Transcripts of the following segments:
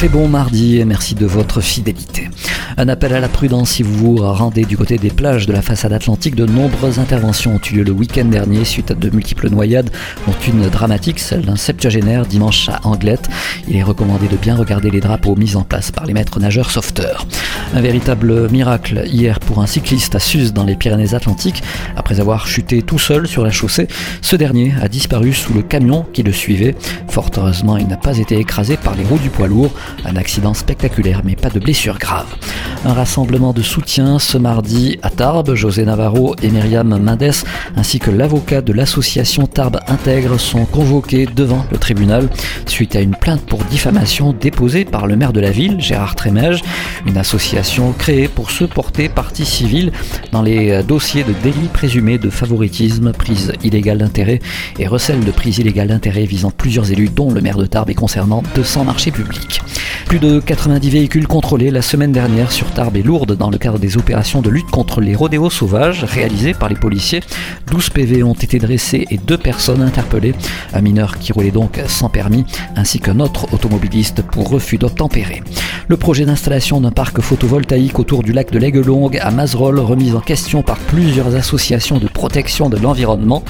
Très bon mardi et merci de votre fidélité. Un appel à la prudence si vous vous rendez du côté des plages de la façade atlantique. De nombreuses interventions ont eu lieu le week-end dernier suite à de multiples noyades, dont une dramatique, celle d'un septuagénaire dimanche à Anglette. Il est recommandé de bien regarder les drapeaux mis en place par les maîtres nageurs sauveteurs. Un véritable miracle hier pour un cycliste à Suse dans les Pyrénées-Atlantiques. Après avoir chuté tout seul sur la chaussée, ce dernier a disparu sous le camion qui le suivait. Fort heureusement, il n'a pas été écrasé par les roues du poids lourd. Un accident spectaculaire, mais pas de blessure grave. Un rassemblement de soutien ce mardi à Tarbes. José Navarro et Myriam Mendes, ainsi que l'avocat de l'association Tarbes Intègre, sont convoqués devant le tribunal suite à une plainte pour diffamation déposée par le maire de la ville, Gérard Trémège, une association créée pour se porter partie civile dans les dossiers de délits présumés de favoritisme, prise illégale d'intérêt et recel de prise illégale d'intérêt visant plusieurs élus, dont le maire de Tarbes et concernant 200 marchés publics. Plus de 90 véhicules contrôlés la semaine dernière sur Tarbes et Lourdes dans le cadre des opérations de lutte contre les rodéos sauvages réalisées par les policiers. 12 PV ont été dressés et deux personnes interpellées. Un mineur qui roulait donc sans permis ainsi qu'un autre automobiliste pour refus d'obtempérer. Le projet d'installation d'un parc photovoltaïque autour du lac de l'Aigle-Longue à Mazerolles remis en question par plusieurs associations de protection de l'environnement.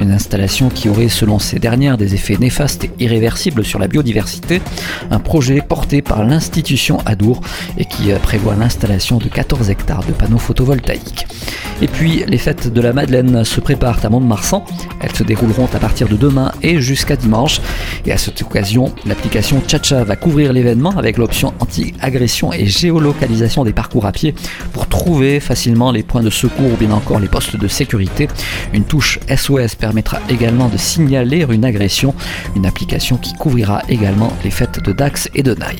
Une installation qui aurait selon ces dernières des effets néfastes et irréversibles sur la biodiversité. Un projet porté par l'institution Adour et qui prévoit l'installation de 14 hectares de panneaux photovoltaïques. Et puis, les fêtes de la Madeleine se préparent à Mont-de-Marsan. Elles se dérouleront à partir de demain et jusqu'à dimanche. Et à cette occasion, l'application Chacha va couvrir l'événement avec l'option anti-agression et géolocalisation des parcours à pied pour trouver facilement les points de secours ou bien encore les postes de sécurité. Une touche SOS permettra également de signaler une agression. Une application qui couvrira également les fêtes de Dax et de Naï.